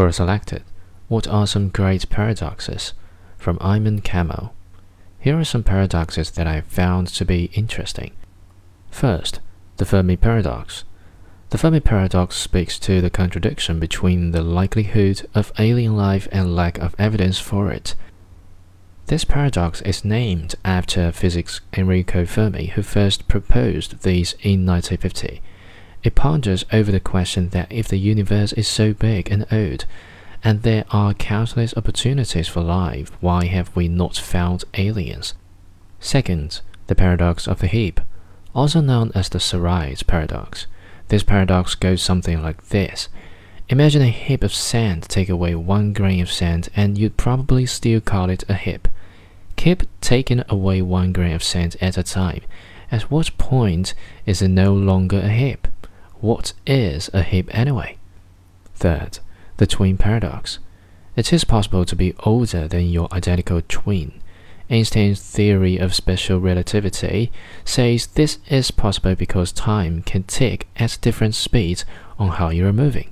Quora selected What are some great paradoxes? from Iman Camo. Here are some paradoxes that I found to be interesting. First, the Fermi paradox. The Fermi paradox speaks to the contradiction between the likelihood of alien life and lack of evidence for it. This paradox is named after physicist Enrico Fermi, who first proposed these in 1950. It ponders over the question that if the universe is so big and old, and there are countless opportunities for life, why have we not found aliens? Second, the paradox of the heap, also known as the Sorites paradox. This paradox goes something like this. Imagine a heap of sand, take away one grain of sand, and you'd probably still call it a heap. Keep taking away one grain of sand at a time. At what point is it no longer a heap? What is a heap anyway? Third, the twin paradox. It is possible to be older than your identical twin. Einstein's theory of special relativity says this is possible because time can tick at different speeds on how you are moving.